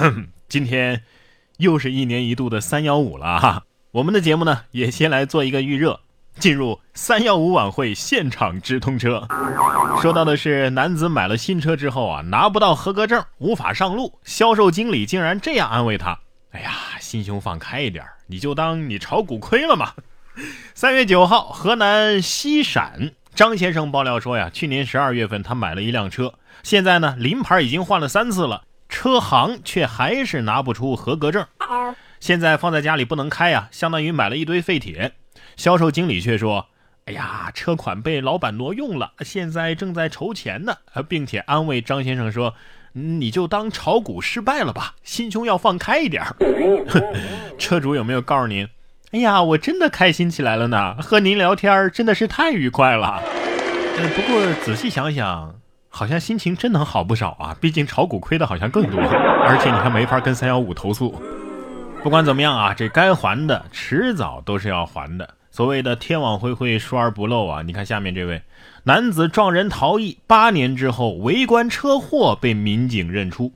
今天又是一年一度的三幺五了哈。我们的节目呢，也先来做一个预热，进入三幺五晚会现场直通车。说到的是男子买了新车之后啊，拿不到合格证，无法上路。销售经理竟然这样安慰他：“哎呀，心胸放开一点，你就当你炒股亏了嘛。”三月九号，河南西陕张先生爆料说呀，去年十二月份他买了一辆车，现在呢临牌已经换了三次了。车行却还是拿不出合格证，现在放在家里不能开呀，相当于买了一堆废铁。销售经理却说：“哎呀，车款被老板挪用了，现在正在筹钱呢。”并且安慰张先生说：“你就当炒股失败了吧，心胸要放开一点。”车主有没有告诉您？哎呀，我真的开心起来了呢，和您聊天真的是太愉快了。不过仔细想想。好像心情真能好不少啊！毕竟炒股亏的好像更多，而且你还没法跟三幺五投诉。不管怎么样啊，这该还的迟早都是要还的。所谓的天网恢恢，疏而不漏啊！你看下面这位男子撞人逃逸，八年之后围观车祸被民警认出。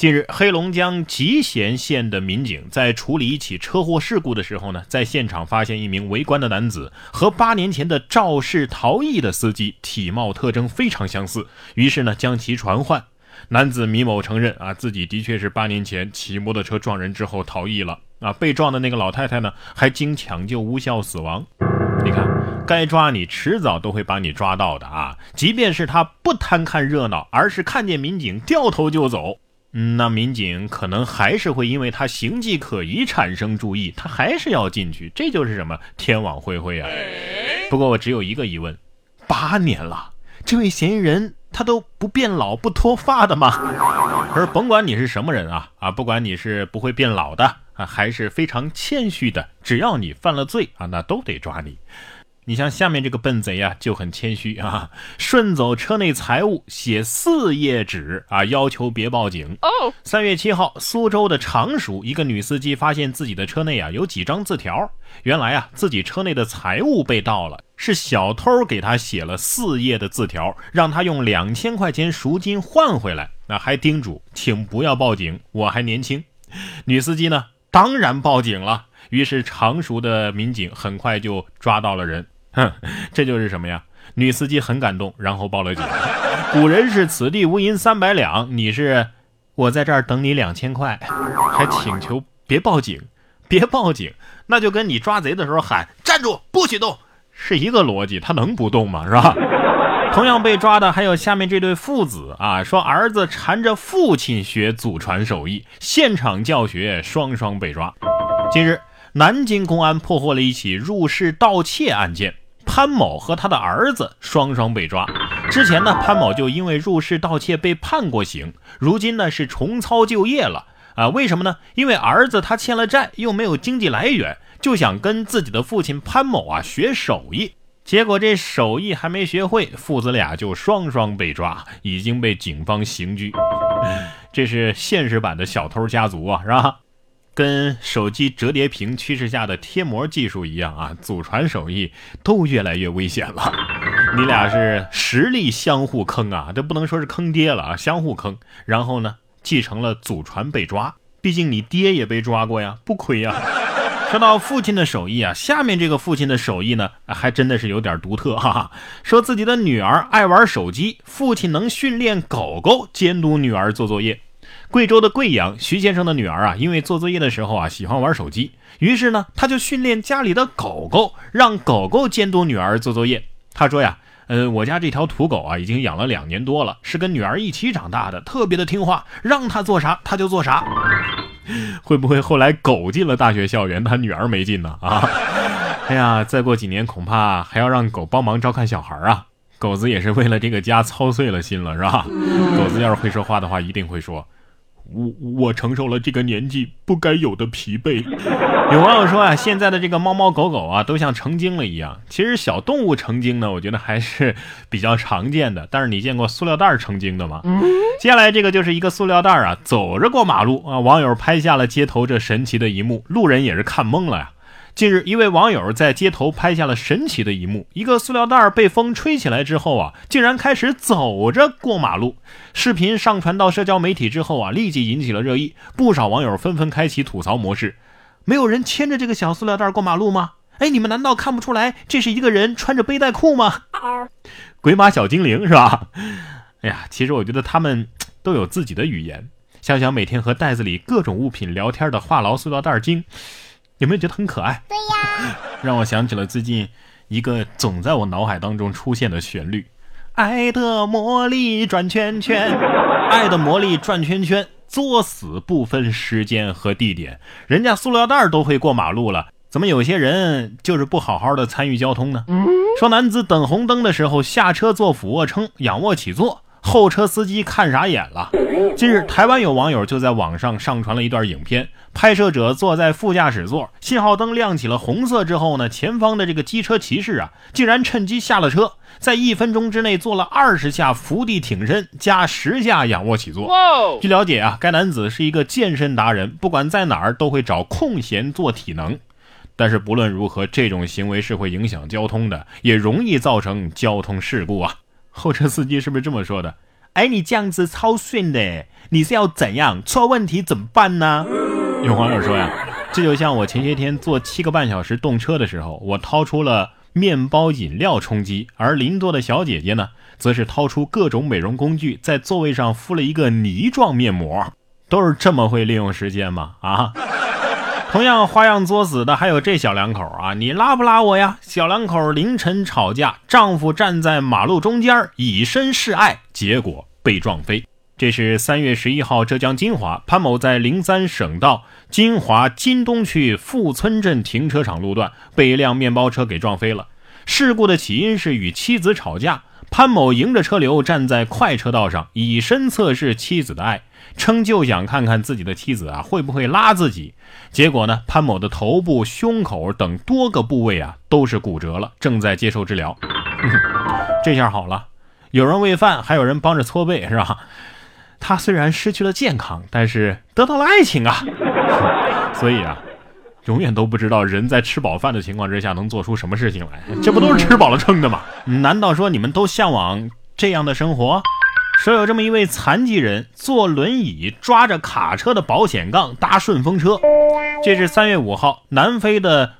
近日，黑龙江集贤县的民警在处理一起车祸事故的时候呢，在现场发现一名围观的男子和八年前的肇事逃逸的司机体貌特征非常相似，于是呢将其传唤。男子米某承认啊，自己的确是八年前骑摩托车撞人之后逃逸了啊，被撞的那个老太太呢还经抢救无效死亡。你看，该抓你迟早都会把你抓到的啊，即便是他不贪看热闹，而是看见民警掉头就走。那民警可能还是会因为他形迹可疑产生注意，他还是要进去，这就是什么天网恢恢啊！不过我只有一个疑问：八年了，这位嫌疑人他都不变老不脱发的吗？而甭管你是什么人啊啊，不管你是不会变老的啊，还是非常谦虚的，只要你犯了罪啊，那都得抓你。你像下面这个笨贼啊，就很谦虚啊，顺走车内财物，写四页纸啊，要求别报警。哦，三月七号，苏州的常熟一个女司机发现自己的车内啊有几张字条，原来啊自己车内的财物被盗了，是小偷给她写了四页的字条，让她用两千块钱赎金换回来，那还叮嘱请不要报警，我还年轻。女司机呢，当然报警了，于是常熟的民警很快就抓到了人。哼，这就是什么呀？女司机很感动，然后报了警。古人是此地无银三百两，你是我在这儿等你两千块，还请求别报警，别报警，那就跟你抓贼的时候喊站住，不许动，是一个逻辑。他能不动吗？是吧？同样被抓的还有下面这对父子啊，说儿子缠着父亲学祖传手艺，现场教学，双双被抓。近日，南京公安破获了一起入室盗窃案件。潘某和他的儿子双双被抓。之前呢，潘某就因为入室盗窃被判过刑，如今呢是重操旧业了啊？为什么呢？因为儿子他欠了债，又没有经济来源，就想跟自己的父亲潘某啊学手艺。结果这手艺还没学会，父子俩就双双被抓，已经被警方刑拘。这是现实版的小偷家族啊，是吧？跟手机折叠屏趋势下的贴膜技术一样啊，祖传手艺都越来越危险了。你俩是实力相互坑啊，这不能说是坑爹了啊，相互坑。然后呢，继承了祖传被抓，毕竟你爹也被抓过呀，不亏呀。说到父亲的手艺啊，下面这个父亲的手艺呢，还真的是有点独特哈哈。说自己的女儿爱玩手机，父亲能训练狗狗监督女儿做作业。贵州的贵阳徐先生的女儿啊，因为做作业的时候啊喜欢玩手机，于是呢他就训练家里的狗狗，让狗狗监督女儿做作业。他说呀，呃，我家这条土狗啊已经养了两年多了，是跟女儿一起长大的，特别的听话，让他做啥他就做啥。会不会后来狗进了大学校园，他女儿没进呢？啊，哎呀，再过几年恐怕还要让狗帮忙照看小孩啊。狗子也是为了这个家操碎了心了，是吧？狗子要是会说话的话，一定会说。我我承受了这个年纪不该有的疲惫。有网友说啊，现在的这个猫猫狗狗啊，都像成精了一样。其实小动物成精呢，我觉得还是比较常见的。但是你见过塑料袋成精的吗？接下来这个就是一个塑料袋啊，走着过马路啊，网友拍下了街头这神奇的一幕，路人也是看懵了呀。近日，一位网友在街头拍下了神奇的一幕：一个塑料袋被风吹起来之后啊，竟然开始走着过马路。视频上传到社交媒体之后啊，立即引起了热议，不少网友纷纷开启吐槽模式。没有人牵着这个小塑料袋过马路吗？哎，你们难道看不出来这是一个人穿着背带裤吗？鬼马小精灵是吧？哎呀，其实我觉得他们都有自己的语言。想想每天和袋子里各种物品聊天的话痨塑料袋精。有没有觉得很可爱？对呀，让我想起了最近一个总在我脑海当中出现的旋律：爱的魔力转圈圈，爱的魔力转圈圈，作死不分时间和地点。人家塑料袋都会过马路了，怎么有些人就是不好好的参与交通呢？说男子等红灯的时候下车做俯卧撑，仰卧起坐。后车司机看傻眼了。近日，台湾有网友就在网上上传了一段影片，拍摄者坐在副驾驶座，信号灯亮起了红色之后呢，前方的这个机车骑士啊，竟然趁机下了车，在一分钟之内做了二十下伏地挺身加十下仰卧起坐。据了解啊，该男子是一个健身达人，不管在哪儿都会找空闲做体能。但是不论如何，这种行为是会影响交通的，也容易造成交通事故啊。后车司机是不是这么说的？哎，你这样子超逊的，你是要怎样？出问题怎么办呢？有网友说呀，这就像我前些天坐七个半小时动车的时候，我掏出了面包饮料充饥，而邻座的小姐姐呢，则是掏出各种美容工具，在座位上敷了一个泥状面膜，都是这么会利用时间吗？啊？同样花样作死的还有这小两口啊！你拉不拉我呀？小两口凌晨吵架，丈夫站在马路中间以身示爱，结果被撞飞。这是三月十一号，浙江金华潘某在灵山省道金华金东区富村镇停车场路段被一辆面包车给撞飞了。事故的起因是与妻子吵架，潘某迎着车流站在快车道上，以身测试妻子的爱。称就想看看自己的妻子啊会不会拉自己，结果呢，潘某的头部、胸口等多个部位啊都是骨折了，正在接受治疗。这下好了，有人喂饭，还有人帮着搓背，是吧？他虽然失去了健康，但是得到了爱情啊。所以啊，永远都不知道人在吃饱饭的情况之下能做出什么事情来，这不都是吃饱了撑的吗？难道说你们都向往这样的生活？说有这么一位残疾人坐轮椅抓着卡车的保险杠搭顺风车，这是三月五号南非的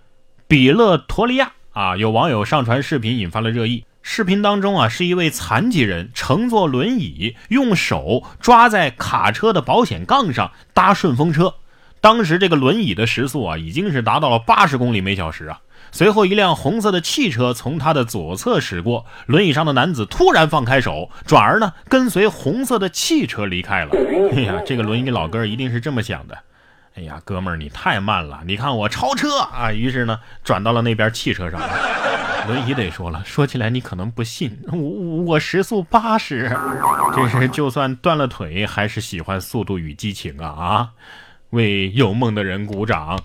比勒陀利亚啊，有网友上传视频引发了热议。视频当中啊，是一位残疾人乘坐轮椅，用手抓在卡车的保险杠上搭顺风车。当时这个轮椅的时速啊，已经是达到了八十公里每小时啊。随后，一辆红色的汽车从他的左侧驶过，轮椅上的男子突然放开手，转而呢跟随红色的汽车离开了。哎呀，这个轮椅老哥一定是这么想的。哎呀，哥们儿，你太慢了，你看我超车啊！于是呢，转到了那边汽车上。轮椅得说了，说起来你可能不信，我我时速八十，这是就算断了腿还是喜欢速度与激情啊啊！为有梦的人鼓掌。